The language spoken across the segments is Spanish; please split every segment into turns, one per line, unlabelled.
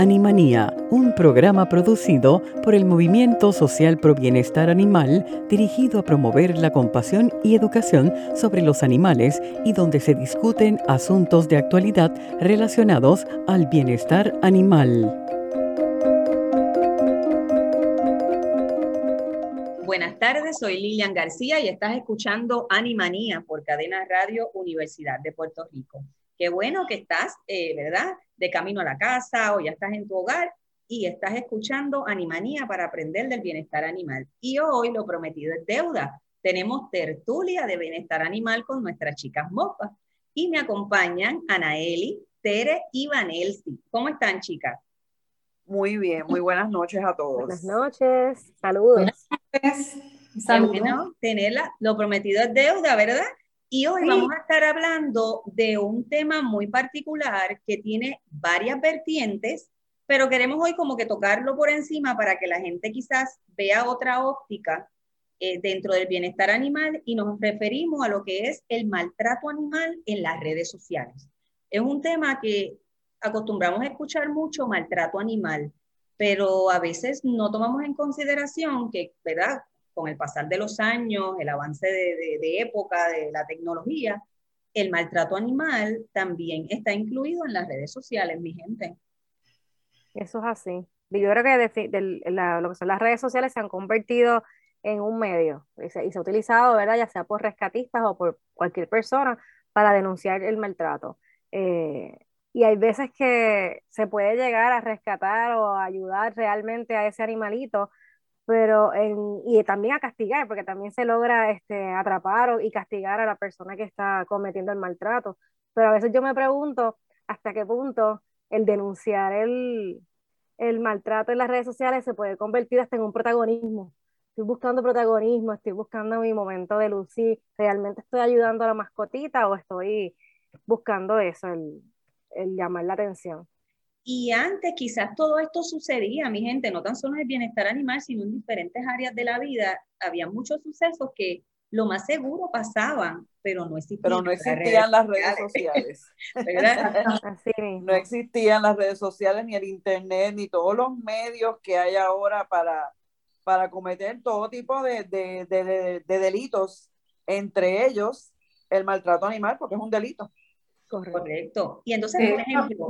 Animanía, un programa producido por el Movimiento Social Pro Bienestar Animal dirigido a promover la compasión y educación sobre los animales y donde se discuten asuntos de actualidad relacionados al bienestar animal.
Buenas tardes, soy Lilian García y estás escuchando Animanía por Cadena Radio Universidad de Puerto Rico. Qué bueno que estás, eh, ¿verdad? De camino a la casa o ya estás en tu hogar y estás escuchando Animanía para aprender del bienestar animal. Y hoy lo prometido es deuda. Tenemos tertulia de bienestar animal con nuestras chicas mofas. Y me acompañan Anaeli, Tere y Vanelsi. ¿Cómo están, chicas?
Muy bien, muy buenas noches a todos.
Buenas noches, saludos. Buenas
noches. Saludos. tenerla, lo prometido es deuda, ¿verdad? Y hoy vamos a estar hablando de un tema muy particular que tiene varias vertientes, pero queremos hoy como que tocarlo por encima para que la gente quizás vea otra óptica eh, dentro del bienestar animal y nos referimos a lo que es el maltrato animal en las redes sociales. Es un tema que acostumbramos a escuchar mucho, maltrato animal, pero a veces no tomamos en consideración que, ¿verdad? Con el pasar de los años, el avance de, época, de la tecnología, el maltrato animal también está incluido en las redes sociales, mi gente.
Eso es así. Yo creo que lo que son las redes sociales se han convertido en un medio y se, ha utilizado, ¿verdad? Ya sea por rescatistas o por cualquier persona para denunciar el maltrato. Eh, y hay veces que se puede llegar a rescatar o ayudar realmente a ese animalito pero en, y también a castigar, porque también se logra este, atrapar y castigar a la persona que está cometiendo el maltrato. Pero a veces yo me pregunto hasta qué punto el denunciar el, el maltrato en las redes sociales se puede convertir hasta en un protagonismo. Estoy buscando protagonismo, estoy buscando mi momento de lucir, ¿realmente estoy ayudando a la mascotita o estoy buscando eso, el, el llamar la atención?
Y antes quizás todo esto sucedía, mi gente, no tan solo en el bienestar animal, sino en diferentes áreas de la vida. Había muchos sucesos que lo más seguro pasaban, pero no existían.
Pero no existían las redes, sociales. no existían las redes sociales, ni el internet, ni todos los medios que hay ahora para, para cometer todo tipo de, de delitos, entre ellos el maltrato animal, porque es un delito.
Correcto. Y entonces, por ejemplo,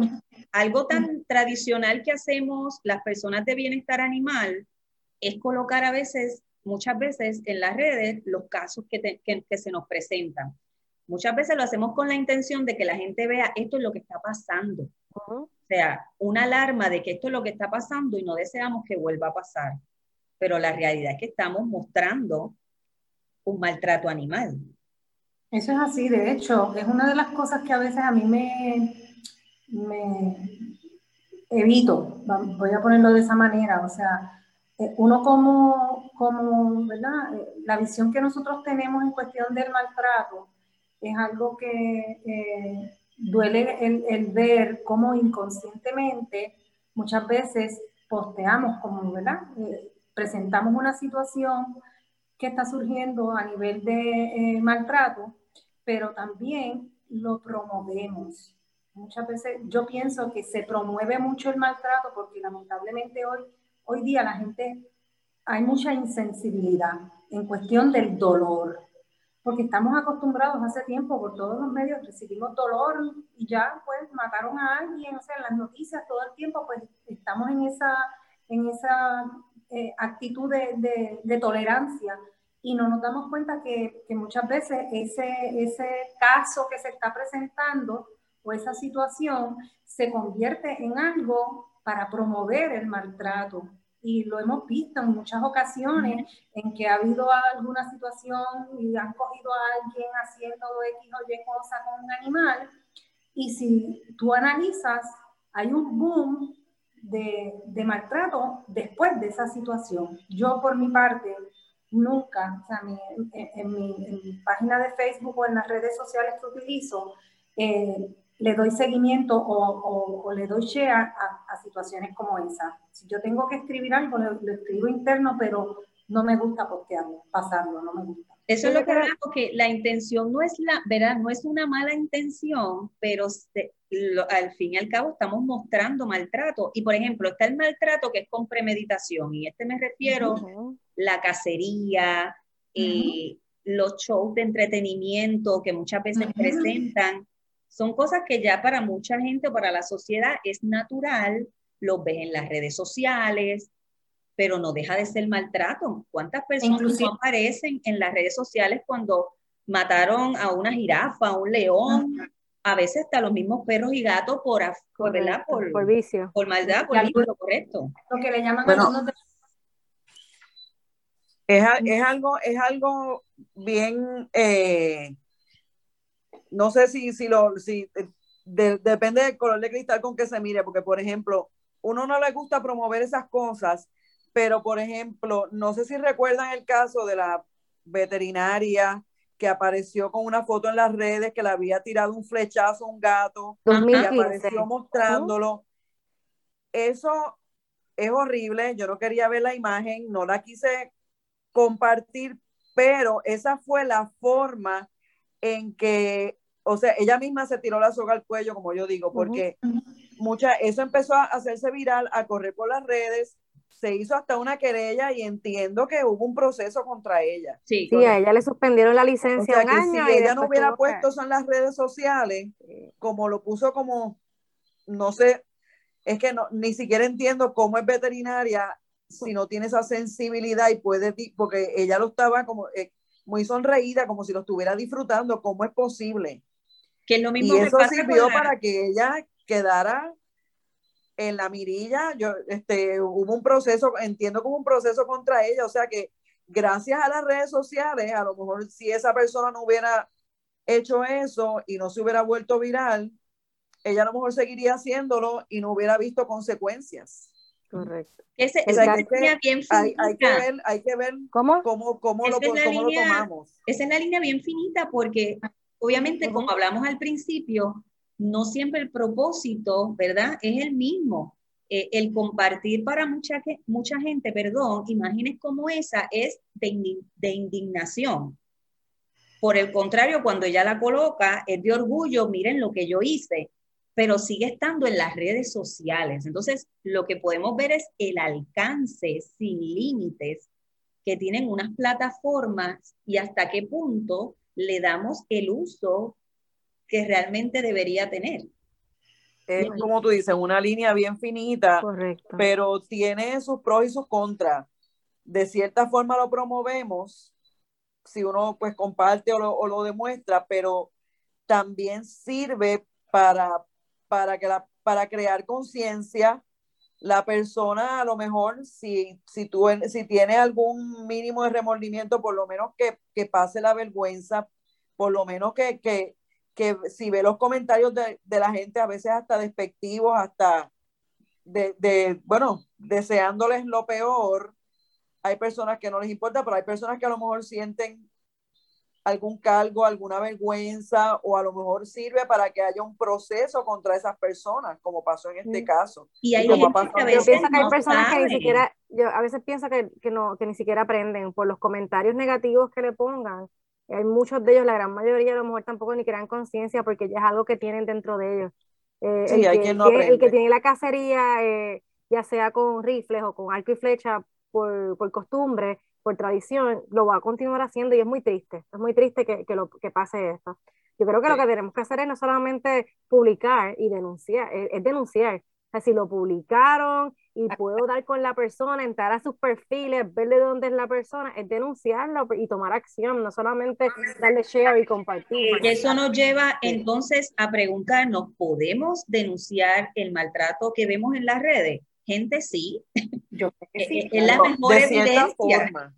algo tan tradicional que hacemos las personas de bienestar animal es colocar a veces, muchas veces en las redes, los casos que, que, se nos presentan. Muchas veces lo hacemos con la intención de que la gente vea esto es lo que está pasando. O sea, una alarma de que esto es lo que está pasando y no deseamos que vuelva a pasar. Pero la realidad es que estamos mostrando un maltrato animal.
Eso es así, de hecho, es una de las cosas que a veces a mí me, evito, voy a ponerlo de esa manera, o sea, eh, uno como, como, ¿verdad? Eh, la visión que nosotros tenemos en cuestión del maltrato es algo que eh, duele el, ver cómo inconscientemente muchas veces posteamos como, ¿verdad? presentamos una situación que está surgiendo a nivel de maltrato pero también lo promovemos. Muchas veces yo pienso que se promueve mucho el maltrato porque lamentablemente hoy, hoy día la gente, hay mucha insensibilidad en cuestión del dolor, porque estamos acostumbrados hace tiempo por todos los medios, recibimos dolor y ya pues mataron a alguien, o sea, en las noticias todo el tiempo pues estamos en esa, en esa eh, actitud de, de tolerancia y no nos damos cuenta que, que, muchas veces ese, ese caso que se está presentando o esa situación se convierte en algo para promover el maltrato. Y lo hemos visto en muchas ocasiones en que ha habido alguna situación y han cogido a alguien haciendo X o Y cosa con un animal. Y si tú analizas, hay un boom de, de maltrato después de esa situación. Yo por mi parte, nunca, o sea, en, mi, página de Facebook o en las redes sociales que utilizo, eh, le doy seguimiento o, le doy share a, situaciones como esa. Si yo tengo que escribir algo, lo, escribo interno, pero no me gusta postearlo, pasarlo, no me gusta.
Eso es lo que hago, que la intención no es la, ¿verdad? No es una mala intención, pero al fin y al cabo estamos mostrando maltrato. Y por ejemplo, está el maltrato que es con premeditación, y este me refiero a la cacería, eh, los shows de entretenimiento que muchas veces presentan son cosas que ya para mucha gente o para la sociedad es natural, lo ves en las redes sociales, pero no deja de ser maltrato. ¿Cuántas personas no aparecen en las redes sociales cuando mataron a una jirafa, a un león? A veces hasta los mismos perros y gatos por, por,
por, vicio.
Por maldad, por vicio, correcto.
Lo que le llaman
es, es, algo, es algo bien eh, no sé si, si lo, si, depende del color de cristal con que se mire, porque por ejemplo, uno no le gusta promover esas cosas, pero por ejemplo, no sé si recuerdan el caso de la veterinaria que apareció con una foto en las redes que le había tirado un flechazo a un gato y apareció mostrándolo. Eso es horrible, yo no quería ver la imagen, no la quise compartir, pero esa fue la forma en que, o sea, ella misma se tiró la soga al cuello, como yo digo, porque mucha, eso empezó a hacerse viral, a correr por las redes, se hizo hasta una querella y entiendo que hubo un proceso contra ella.
Sí, a ella le suspendieron la licencia un año.
Si ella no hubiera puesto eso en las redes sociales, como lo puso como, no sé, es que no, ni siquiera entiendo cómo es veterinaria si no tiene esa sensibilidad y puede, porque ella lo estaba como, eh, muy sonreída, como si lo estuviera disfrutando. ¿Cómo es posible?
Que lo mismo
y eso sirvió para que ella quedara en la mirilla. Yo, este, hubo un proceso, entiendo como un proceso contra ella, o sea que gracias a las redes sociales, a lo mejor si esa persona no hubiera hecho eso y no se hubiera vuelto viral, ella a lo mejor seguiría haciéndolo y no hubiera visto consecuencias.
Correcto.
Esa es la línea bien finita.
Hay, que ver, hay que ver
cómo,
cómo, cómo, lo, tomamos.
Esa es la línea bien finita porque obviamente como hablamos al principio, no siempre el propósito, ¿verdad? Es el mismo. Eh, el compartir para mucha, mucha gente, perdón, imágenes como esa es de, de indignación. Por el contrario, cuando ella la coloca, es de orgullo, miren lo que yo hice pero sigue estando en las redes sociales. Entonces, lo que podemos ver es el alcance sin límites que tienen unas plataformas y hasta qué punto le damos el uso que realmente debería tener.
Es como tú dices, una línea bien finita, pero tiene sus pros y sus contras. De cierta forma lo promovemos, si uno pues comparte o lo, o lo demuestra, pero también sirve para para, que la, para crear conciencia, la persona a lo mejor, si, si, tú, si tiene algún mínimo de remordimiento, por lo menos que, que pase la vergüenza, por lo menos que, que, que si ve los comentarios de, de, la gente, a veces hasta despectivos, hasta de, de, bueno, deseándoles lo peor, hay personas que no les importa, pero hay personas que a lo mejor sienten algún cargo, alguna vergüenza o a lo mejor sirve para que haya un proceso contra esas personas, como pasó en este caso.
Y hay, gente que a veces hay personas que ni siquiera, yo a veces pienso que, que, no, que ni siquiera aprenden por los comentarios negativos que le pongan. Hay muchos de ellos, la gran mayoría a lo mejor tampoco ni crean conciencia porque ya es algo que tienen dentro de ellos. Eh, el, que, quien no el, que tiene la cacería, eh, ya sea con rifles o con arco y flecha por, por costumbre, por tradición, lo va a continuar haciendo y es muy triste, es muy triste que, que, lo, que pase esto. Yo creo que lo que tenemos que hacer es no solamente publicar y denunciar, es, denunciar. O sea, si lo publicaron y puedo dar con la persona, entrar a sus perfiles, ver de dónde es la persona, es denunciarlo y tomar acción, no solamente darle share y compartir.
Y eso nos lleva entonces a preguntarnos, ¿podemos denunciar el maltrato que vemos en las redes? Gente, sí.
Yo creo que sí.
Es la mejor de cierta
forma.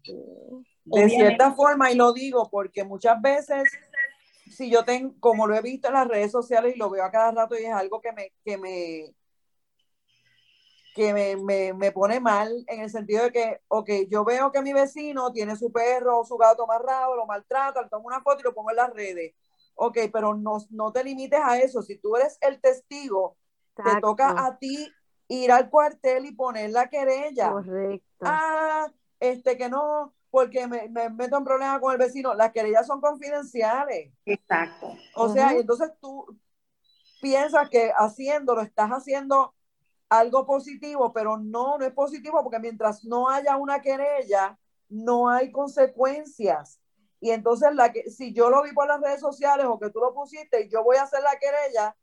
De cierta forma, y lo digo porque muchas veces, si yo tengo, como lo he visto en las redes sociales y lo veo a cada rato y es algo que me, que me, que me, me, pone mal en el sentido de que, ok, yo veo que mi vecino tiene su perro o su gato amarrado, lo maltrata, le tomo una foto y lo pongo en las redes. Ok, pero no, no te limites a eso. Si tú eres el testigo, te toca a ti ir al cuartel y poner la querella.
Correcto.
Ah, este que no, porque me, me, meto en problemas con el vecino. Las querellas son confidenciales.
Exacto.
O sea, entonces tú piensas que haciéndolo estás haciendo algo positivo, pero no, no es positivo porque mientras no haya una querella, no hay consecuencias. Y entonces la que, si yo lo vi por las redes sociales o que tú lo pusiste y yo voy a hacer la querella,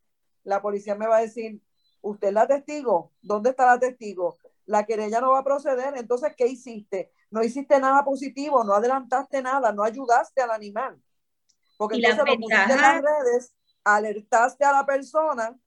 la policía me va a decir, usted es la testigo, ¿dónde está la testigo? La querella no va a proceder, entonces, ¿qué hiciste? No hiciste nada positivo, no adelantaste nada, no ayudaste al animal. Porque entonces lo pusiste en las redes, alertaste a la persona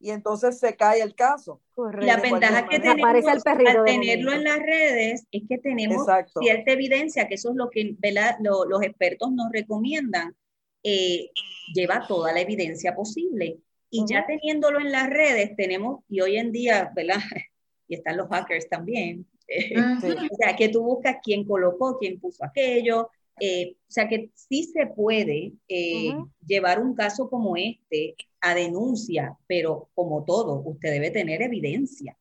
y entonces se cae el caso.
La ventaja que tenemos al tenerlo en las redes es que tenemos cierta evidencia, que eso es lo que los expertos nos recomiendan, eh, lleva toda la evidencia posible. Y ya teniéndolo en las redes, tenemos, y hoy en día, ¿verdad? Y están los hackers también. o sea, que tú buscas quién colocó, quién puso aquello. Eh, o sea, que sí se puede eh, llevar un caso como este a denuncia, pero como todo, usted debe tener evidencia.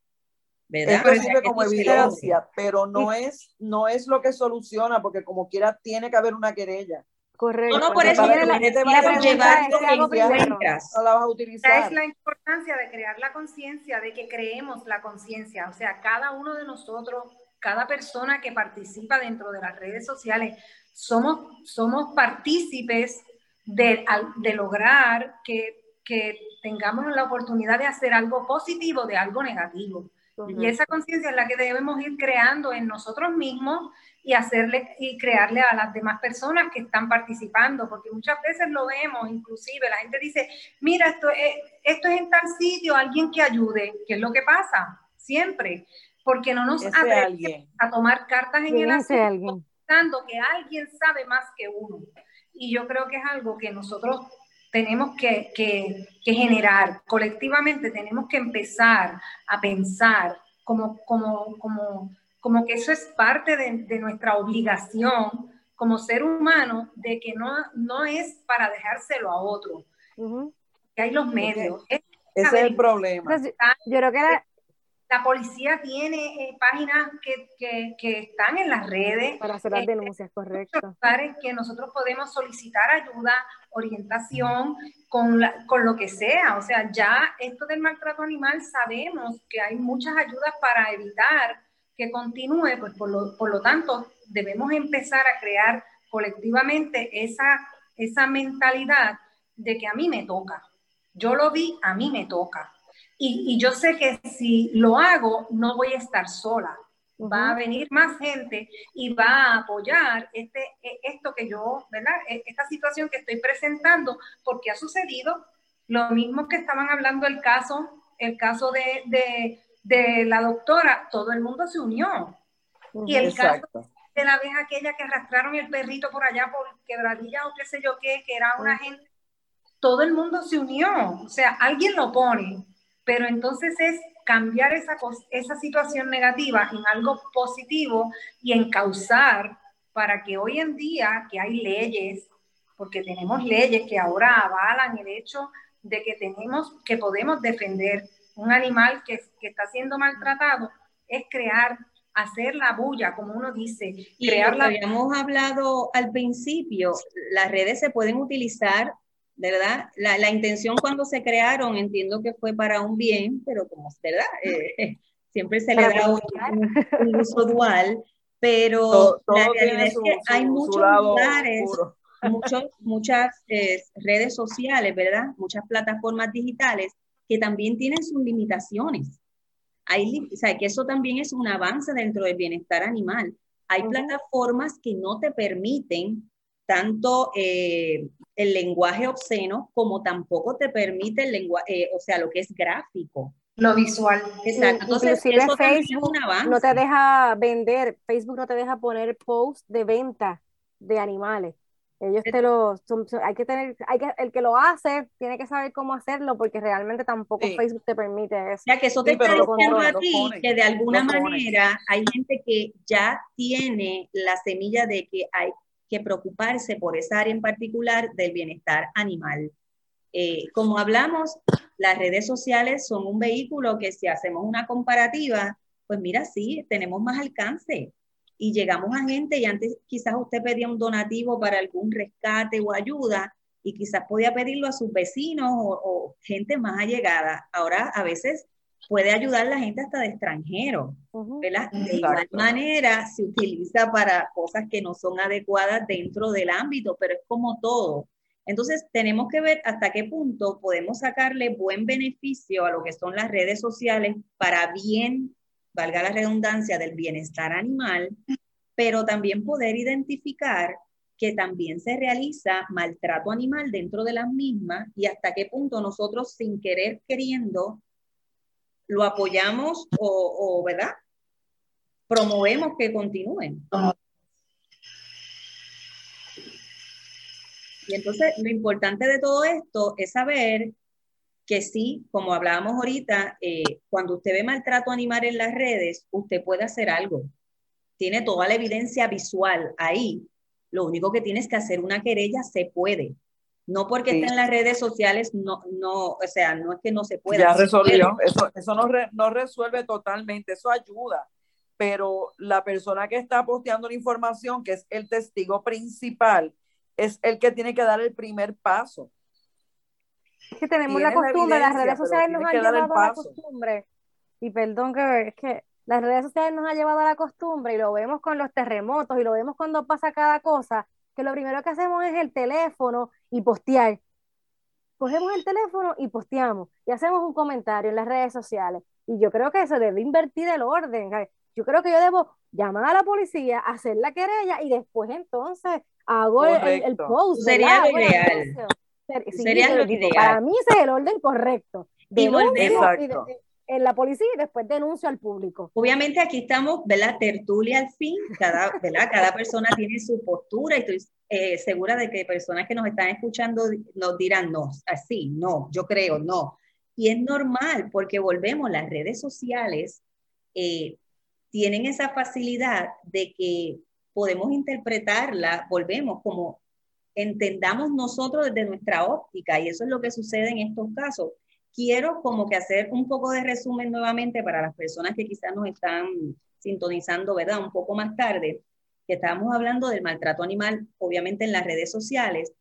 ¿verdad? Esto como evidencia, pero no es, no es lo que soluciona, porque como quiera tiene que haber una querella.
Correcto.
No, no, por eso la, la, gente va a llevar
lo que encuentras. No la vas a utilizar. es la importancia de crear la conciencia, de que creemos la conciencia. O sea, cada uno de nosotros, cada persona que participa dentro de las redes sociales, somos, somos partícipes de, de lograr que, que tengamos la oportunidad de hacer algo positivo de algo negativo. Y esa conciencia es la que debemos ir creando en nosotros mismos y hacerle y crearle a las demás personas que están participando, porque muchas veces lo vemos, inclusive la gente dice, mira, esto es, esto es en tal sitio, alguien que ayude, ¿qué es lo que pasa? Siempre, porque no nos atrevemos a tomar cartas en el asunto, pensando que alguien sabe más que uno. Y yo creo que es algo que nosotros tenemos que, que, que generar, colectivamente tenemos que empezar a pensar como, como, como como que eso es parte de, nuestra obligación como ser humano de que no, no es para dejárselo a otro, que hay los medios.
ese es el problema.
yo creo que
la, policía tiene eh, páginas que, que, que, están en las redes.
Para hacer las eh, denuncias, correcto.
Que nosotros podemos solicitar ayuda, orientación con, con lo que sea. O sea, ya esto del maltrato animal sabemos que hay muchas ayudas para evitar que continúe, pues por lo, por lo tanto debemos empezar a crear colectivamente esa, esa mentalidad de que a mí me toca. Yo lo vi, a mí me toca. Y, y yo sé que si lo hago, no voy a estar sola. Va a venir más gente y va a apoyar este, e, esto que yo, ¿verdad? E, esta situación que estoy presentando, porque ha sucedido lo mismo que estaban hablando el caso, el caso de, de de la doctora, todo el mundo se unió. Y el caso de la vez aquella que arrastraron el perrito por allá por quebradilla o qué sé yo qué, que era una gente, todo el mundo se unió. O sea, alguien lo pone, pero entonces es cambiar esa, esa situación negativa en algo positivo y encauzar para que hoy en día que hay leyes, porque tenemos leyes que ahora avalan el hecho de que tenemos, que podemos defender un animal que, está siendo maltratado, es crear, hacer la bulla, como uno dice.
Y crear lo que habíamos hablado al principio, las redes se pueden utilizar, ¿verdad? La, intención cuando se crearon, entiendo que fue para un bien, pero como, ¿verdad? Eh, siempre se le da un, uso dual, pero la realidad es que hay muchos lugares, muchas eh, redes sociales, ¿verdad? Muchas plataformas digitales que también tienen sus limitaciones. Hay, o sea, que eso también es un avance dentro del bienestar animal. Hay plataformas que no te permiten tanto eh, el lenguaje obsceno como tampoco te permite el lenguaje, eh, o sea, lo que es gráfico.
Lo visual.
Exacto. Entonces, eso Facebook no te deja vender, Facebook no te deja poner post de venta de animales. Ellos te lo, hay que tener, hay que, el que lo hace tiene que saber cómo hacerlo porque realmente tampoco Facebook te permite eso.
O sea, que eso te está diciendo a ti que de alguna manera hay gente que ya tiene la semilla de que hay que preocuparse por esa área en particular del bienestar animal. Eh, como hablamos, las redes sociales son un vehículo que si hacemos una comparativa, pues mira, sí, tenemos más alcance y llegamos a gente y antes quizás usted pedía un donativo para algún rescate o ayuda y quizás podía pedirlo a sus vecinos o, gente más allegada. Ahora a veces puede ayudar la gente hasta de extranjero, ¿verdad? De igual manera se utiliza para cosas que no son adecuadas dentro del ámbito, pero es como todo. Entonces tenemos que ver hasta qué punto podemos sacarle buen beneficio a lo que son las redes sociales para bien valga la redundancia, del bienestar animal, pero también poder identificar que también se realiza maltrato animal dentro de las mismas y hasta qué punto nosotros sin querer queriendo lo apoyamos o, ¿verdad? Promovemos que continúen. Y entonces lo importante de todo esto es saber que sí, como hablábamos ahorita, eh, cuando usted ve maltrato animal en las redes, usted puede hacer algo. Tiene toda la evidencia visual ahí. Lo único que tienes que hacer una querella, se puede. No porque esté en las redes sociales, no, no, o sea, no es que no se pueda.
Ya resolvió, eso, eso no, no resuelve totalmente, eso ayuda, pero la persona que está posteando la información, que es el testigo principal, es el que tiene que dar el primer paso.
Es que tenemos la costumbre, las redes sociales nos han llevado a la costumbre, y perdón que es que las redes sociales nos han llevado a la costumbre y lo vemos con los terremotos y lo vemos cuando pasa cada cosa, que lo primero que hacemos es el teléfono y postear. Cogemos el teléfono y posteamos y hacemos un comentario en las redes sociales. Y yo creo que se debe invertir el orden. Yo creo que yo debo llamar a la policía, hacer la querella y después entonces hago el, post.
Sería lo ideal.
Sería lo ideal. Para mí ese es el orden correcto. En la policía y después denuncio al público.
Obviamente aquí estamos, ¿verdad? Tertulia al fin, cada, ¿verdad? Cada persona tiene su postura y estoy eh, segura de que personas que nos están escuchando nos dirán, no, así, no, yo creo, no. Y es normal porque volvemos, las redes sociales eh, tienen esa facilidad de que podemos interpretarla, volvemos como entendamos nosotros desde nuestra óptica y eso es lo que sucede en estos casos. Quiero como que hacer un poco de resumen nuevamente para las personas que quizás nos están sintonizando, ¿verdad? Un poco más tarde, que estábamos hablando del maltrato animal, obviamente en las redes sociales,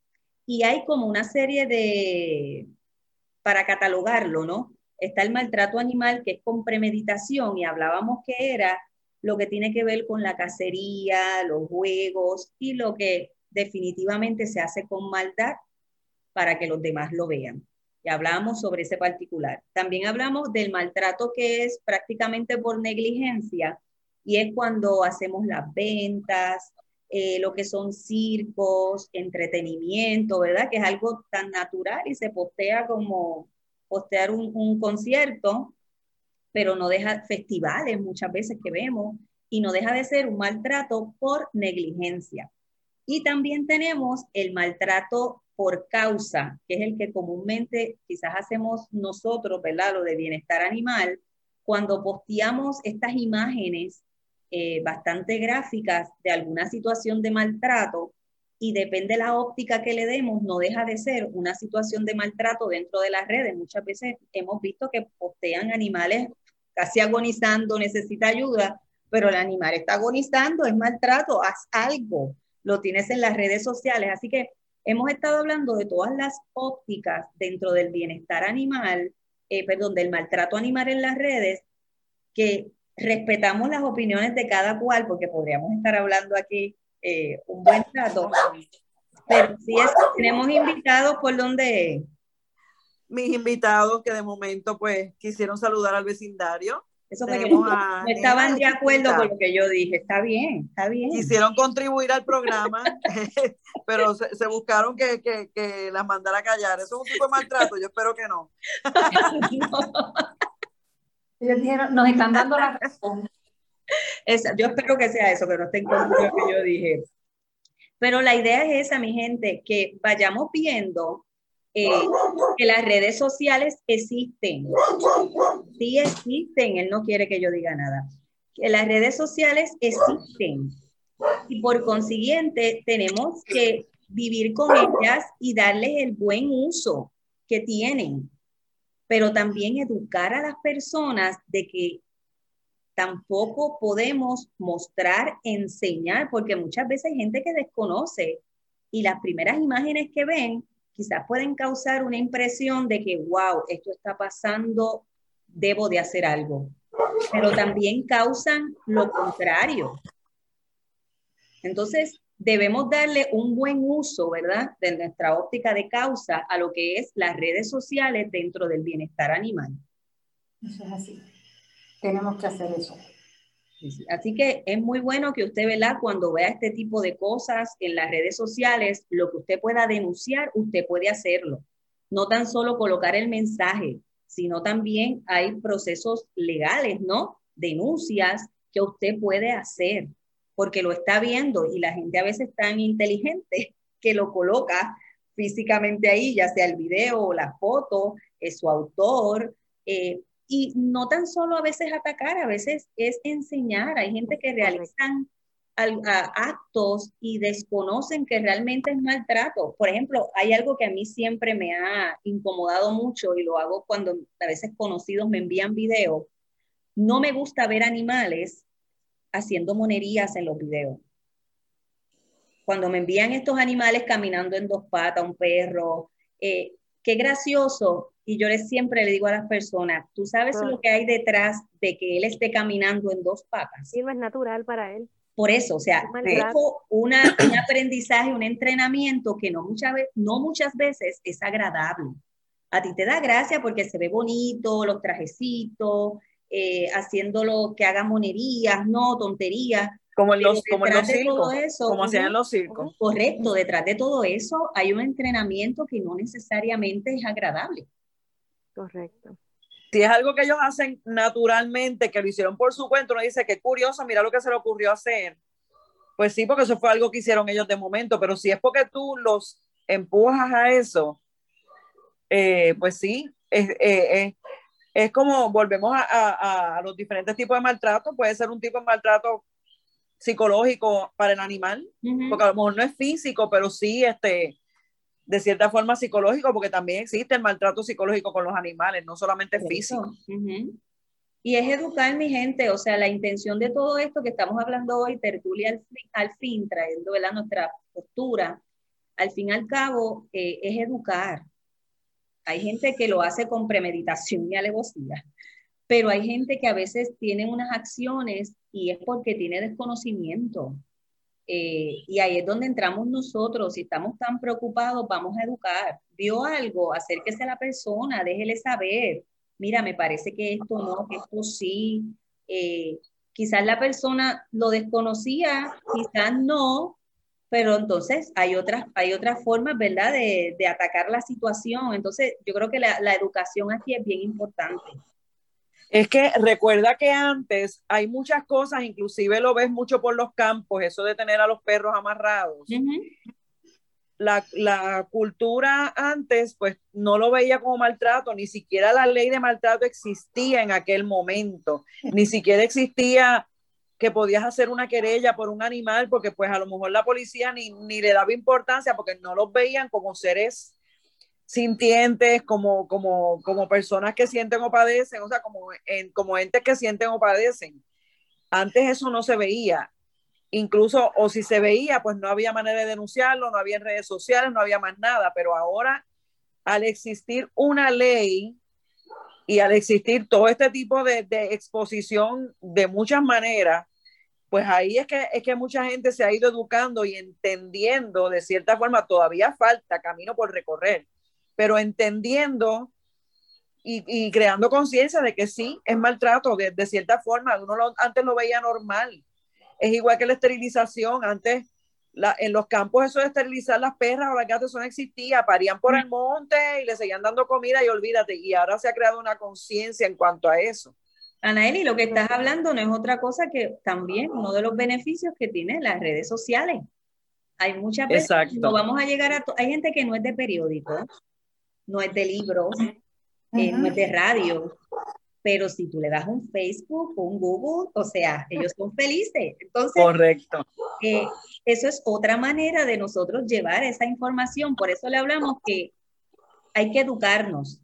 y hay como una serie de, para catalogarlo, ¿no? Está el maltrato animal que es con premeditación y hablábamos que era lo que tiene que ver con la cacería, los juegos y lo que definitivamente se hace con maldad para que los demás lo vean. Y hablamos sobre ese particular. También hablamos del maltrato que es prácticamente por negligencia y es cuando hacemos las ventas, eh, lo que son circos, entretenimiento, ¿verdad? Que es algo tan natural y se postea como postear un, un concierto, pero no deja festivales muchas veces que vemos y no deja de ser un maltrato por negligencia. Y también tenemos el maltrato por causa, que es el que comúnmente quizás hacemos nosotros, ¿verdad? Lo de bienestar animal, cuando posteamos estas imágenes eh, bastante gráficas de alguna situación de maltrato y depende de la óptica que le demos, no deja de ser una situación de maltrato dentro de las redes. Muchas veces hemos visto que postean animales casi agonizando, necesita ayuda, pero el animal está agonizando, es maltrato, haz algo lo tienes en las redes sociales. Así que hemos estado hablando de todas las ópticas dentro del bienestar animal, eh, perdón, del maltrato animal en las redes, que respetamos las opiniones de cada cual, porque podríamos estar hablando aquí eh, un buen rato. Pero si es, tenemos invitados por donde...
Mis invitados que de momento pues quisieron saludar al vecindario.
Eso fue que no, estaban de acuerdo con lo que yo dije. Está bien, está bien.
Quisieron contribuir al programa, pero se, buscaron que, que, que, las mandara a callar. Eso es un tipo de maltrato, yo espero que no.
Ellos dijeron, nos están dando la razón.
yo espero que sea eso, que no estén con lo que yo dije. Pero la idea es esa, mi gente, que vayamos viendo eh, que las redes sociales existen. Sí existen, él no quiere que yo diga nada. Que las redes sociales existen. Y por consiguiente, tenemos que vivir con ellas y darles el buen uso que tienen, pero también educar a las personas de que tampoco podemos mostrar, enseñar, porque muchas veces hay gente que desconoce y las primeras imágenes que ven quizás pueden causar una impresión de que, wow, esto está pasando, debo de hacer algo, pero también causan lo contrario. Entonces, debemos darle un buen uso, ¿verdad?, de nuestra óptica de causa a lo que es las redes sociales dentro del bienestar animal.
Eso es así. Tenemos que hacer eso.
Así que es muy bueno que usted, ¿verdad? Cuando vea este tipo de cosas en las redes sociales, lo que usted pueda denunciar, usted puede hacerlo. No tan solo colocar el mensaje, sino también hay procesos legales, ¿no? Denuncias que usted puede hacer porque lo está viendo y la gente a veces tan inteligente que lo coloca físicamente ahí, ya sea el video o la foto, es su autor. Eh, y no tan solo a veces atacar, a veces es enseñar. Hay gente que realizan actos y desconocen que realmente es maltrato. Por ejemplo, hay algo que a mí siempre me ha incomodado mucho y lo hago cuando a veces conocidos me envían video. No me gusta ver animales haciendo monerías en los videos. Cuando me envían estos animales caminando en dos patas, un perro, eh, qué gracioso. Y yo les, siempre le digo a las personas, tú sabes lo que hay detrás de que él esté caminando en dos patas.
Sí, no es natural para él.
Por eso, o sea, dejo una, un aprendizaje, un entrenamiento que no muchas, no muchas veces es agradable. A ti te da gracia porque se ve bonito, los trajecitos, eh, haciéndolo que haga monerías, no tonterías.
Como en los, como en los circos, como hacían en los circos.
Correcto, detrás de todo eso hay un entrenamiento que no necesariamente es agradable.
Correcto.
Si es algo que ellos hacen naturalmente, que lo hicieron por su cuenta, uno dice que curioso, mira lo que se le ocurrió hacer. Pues sí, porque eso fue algo que hicieron ellos de momento, pero si es porque tú los empujas a eso, eh, pues sí, es, eh, es como volvemos a, los diferentes tipos de maltrato, puede ser un tipo de maltrato psicológico para el animal, porque a lo mejor no es físico, pero sí este, de cierta forma psicológico, porque también existe el maltrato psicológico con los animales, no solamente físico.
Y es educar mi gente, o sea, la intención de todo esto que estamos hablando hoy, tertulia al fin, al fin trayendo nuestra postura, al fin y al cabo, eh, es educar, hay gente que lo hace con premeditación y alevosía, pero hay gente que a veces tiene unas acciones y es porque tiene desconocimiento. Eh, y ahí es donde entramos nosotros. Si estamos tan preocupados, vamos a educar. Vio algo, acérquese a la persona, déjele saber. Mira, me parece que esto no, que esto sí. Eh, quizás la persona lo desconocía, quizás no, pero entonces hay otras, hay otras formas, ¿verdad?, de, de atacar la situación. Entonces, yo creo que la, la, educación aquí es bien importante.
Es que recuerda que antes hay muchas cosas, inclusive lo ves mucho por los campos, eso de tener a los perros amarrados. la, la, cultura antes, pues no lo veía como maltrato, ni siquiera la ley de maltrato existía en aquel momento, ni siquiera existía que podías hacer una querella por un animal, porque pues a lo mejor la policía ni, ni le daba importancia porque no los veían como seres sintientes, como, como, como personas que sienten o padecen, o sea, como, en, como entes que sienten o padecen. Antes eso no se veía. Incluso, o si se veía, pues no había manera de denunciarlo, no había redes sociales, no había más nada. Pero ahora, al existir una ley y al existir todo este tipo de, de, exposición de muchas maneras, pues ahí es que, es que mucha gente se ha ido educando y entendiendo de cierta forma, todavía falta camino por recorrer, pero entendiendo y, y creando conciencia de que sí, es maltrato de, de cierta forma, uno lo, antes lo veía normal. Es igual que la esterilización, antes en los campos eso de esterilizar las perras o las gatas eso no existía, parían por el monte y le seguían dando comida y olvídate, y ahora se ha creado una conciencia en cuanto a eso.
Anaeli, lo que estás hablando no es otra cosa que también uno de los beneficios que tienen las redes sociales. Hay muchas personas, no vamos a llegar a, hay gente que no es de periódico, no es de libros, eh, no es de radio, pero si tú le das un Facebook o un Google, o sea, ellos son felices. Entonces,
correcto.
Eh, eso es otra manera de nosotros llevar esa información. Por eso le hablamos que hay que educarnos.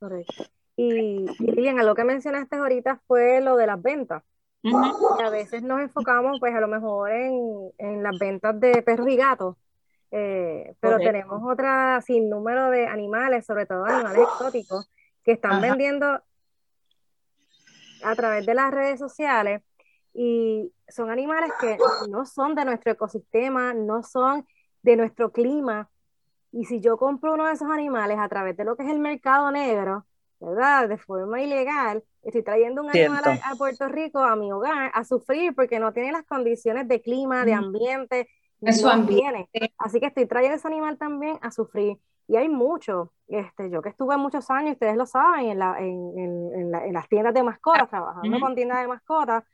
Correcto. Y, y Lilian, lo que mencionaste ahorita fue lo de las ventas. a veces nos enfocamos, pues a lo mejor en, en las ventas de perros y gatos, eh, pero tenemos otra sin número de animales, sobre todo animales exóticos, que están vendiendo a través de las redes sociales y son animales que no son de nuestro ecosistema, no son de nuestro clima. Y si yo compro uno de esos animales a través de lo que es el mercado negro, ¿verdad? De forma ilegal, estoy trayendo un animal a, Puerto Rico, a mi hogar, a sufrir porque no tiene las condiciones de clima, de ambiente,
Eso ambiente.
Así que estoy trayendo ese animal también a sufrir. Y hay mucho, este, yo que estuve muchos años, ustedes lo saben, en, la, en, en, en las tiendas de mascotas, trabajando con tiendas de mascotas,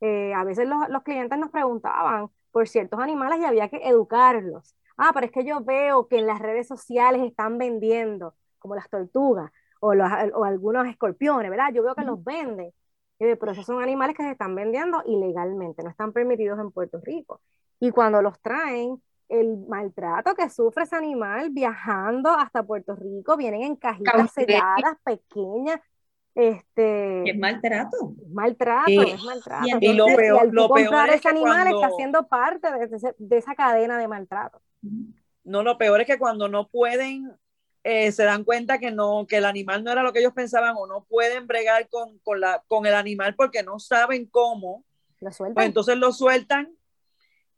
eh, a veces los, los, clientes nos preguntaban por ciertos animales y había que educarlos. Ah, pero es que yo veo que en las redes sociales están vendiendo, como las tortugas o, los, o algunos escorpiones, ¿verdad? Yo veo que los venden, pero esos son animales que se están vendiendo ilegalmente, no están permitidos en Puerto Rico. Y cuando los traen, el maltrato que sufre ese animal viajando hasta Puerto Rico, vienen en cajitas selladas, pequeñas. Este,
es maltrato.
Es maltrato, es maltrato.
Y, lo peor, lo peor
es que animal está siendo parte de, esa cadena de maltrato.
No, lo peor es que cuando no pueden, eh, se dan cuenta que no, que el animal no era lo que ellos pensaban o no pueden bregar con, con, la, con el animal porque no saben cómo.
Lo sueltan.
Pues entonces lo sueltan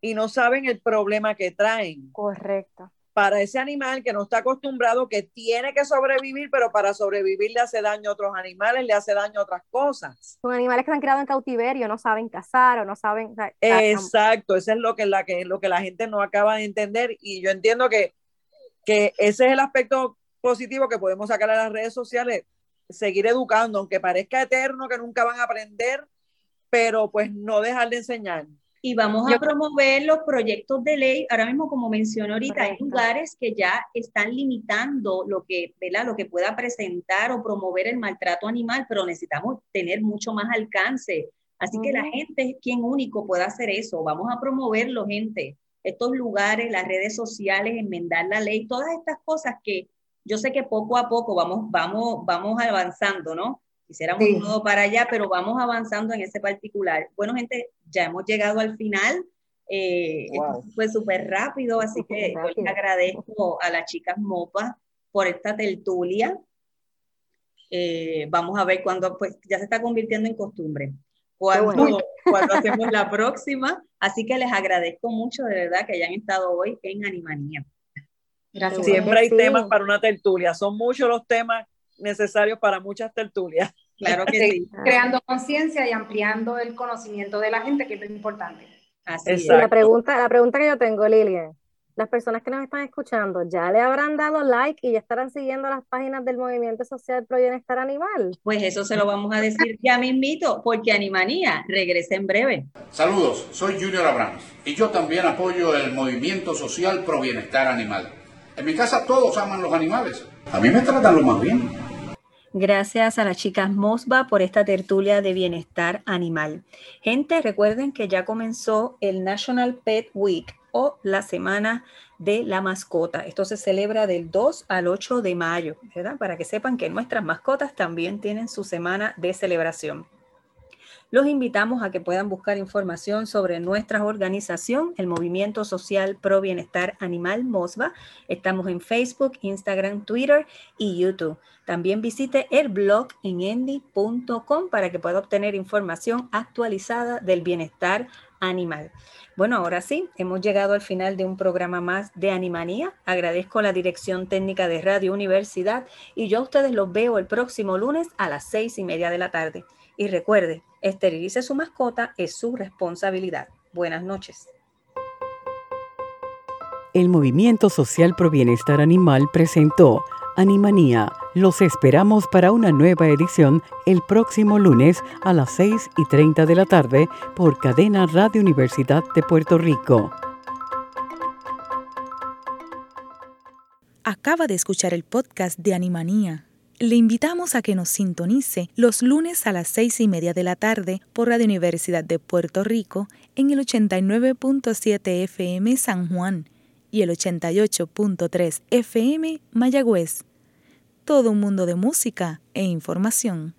y no saben el problema que traen.
Correcto.
Para ese animal que no está acostumbrado, que tiene que sobrevivir, pero para sobrevivir le hace daño a otros animales, le hace daño a otras cosas.
Son animales que han criado en cautiverio, no saben cazar o no saben...
Exacto, eso es lo que, la, que, lo que la gente no acaba de entender y yo entiendo que, que ese es el aspecto positivo que podemos sacar a las redes sociales, seguir educando, aunque parezca eterno que nunca van a aprender, pero pues no dejar de enseñar
y vamos a promover los proyectos de ley. Ahora mismo, como mencioné ahorita, hay lugares que ya están limitando lo que, ¿verdad? lo que pueda presentar o promover el maltrato animal, pero necesitamos tener mucho más alcance. Así que la gente es quien único puede hacer eso. Vamos a promoverlo, gente. Estos lugares, las redes sociales, enmendar la ley, todas estas cosas que yo sé que poco a poco vamos, vamos, vamos avanzando, ¿no? Quisiéramos todo para allá, pero vamos avanzando en ese particular. Bueno, gente, ya hemos llegado al final. Eh, fue súper rápido, así que yo le agradezco a las chicas MOPA por esta tertulia. Eh, vamos a ver cuándo, pues ya se está convirtiendo en costumbre. Cuando, cuando hacemos la próxima. Así que les agradezco mucho de verdad que hayan estado hoy en Animanía.
Gracias. Siempre hay temas para una tertulia. Son muchos los temas necesarios para muchas tertulias.
Claro que sí.
Creando conciencia y ampliando el conocimiento de la gente, que es lo importante.
Así La pregunta, la pregunta que yo tengo, Lilian, las personas que nos están escuchando, ¿ya le habrán dado like y ya estarán siguiendo las páginas del Movimiento Social Pro Bienestar Animal?
Pues eso se lo vamos a decir ya mismito, porque Animanía regresa en breve.
Saludos, soy Junior Abrams y yo también apoyo el Movimiento Social Pro Bienestar Animal. En mi casa todos aman los animales. A mí me tratan lo más bien.
Gracias a las chicas Mosba por esta tertulia de bienestar animal. Gente, recuerden que ya comenzó el National Pet Week o la Semana de la Mascota. Esto se celebra del 2 al 8 de mayo, ¿verdad? Para que sepan que nuestras mascotas también tienen su semana de celebración. Los invitamos a que puedan buscar información sobre nuestra organización, el Movimiento Social Pro Bienestar Animal MOSBA. Estamos en Facebook, Instagram, Twitter y YouTube. También visite el blog en endy.com para que pueda obtener información actualizada del bienestar animal. Bueno, ahora sí, hemos llegado al final de un programa más de Animanía. Agradezco la dirección técnica de Radio Universidad y yo a ustedes los veo el próximo lunes a las seis y media de la tarde. Y recuerde, esterilice su mascota, es su responsabilidad. Buenas noches.
El Movimiento Social Pro Bienestar Animal presentó Animanía. Los esperamos para una nueva edición el próximo lunes a las 6 y 30 de la tarde por Cadena Radio Universidad de Puerto Rico.
Acaba de escuchar el podcast de Animanía. Le invitamos a que nos sintonice los lunes a las seis y media de la tarde por Radio Universidad de Puerto Rico en el 89.7 FM San Juan y el 88.3 FM Mayagüez. Todo un mundo de música e información.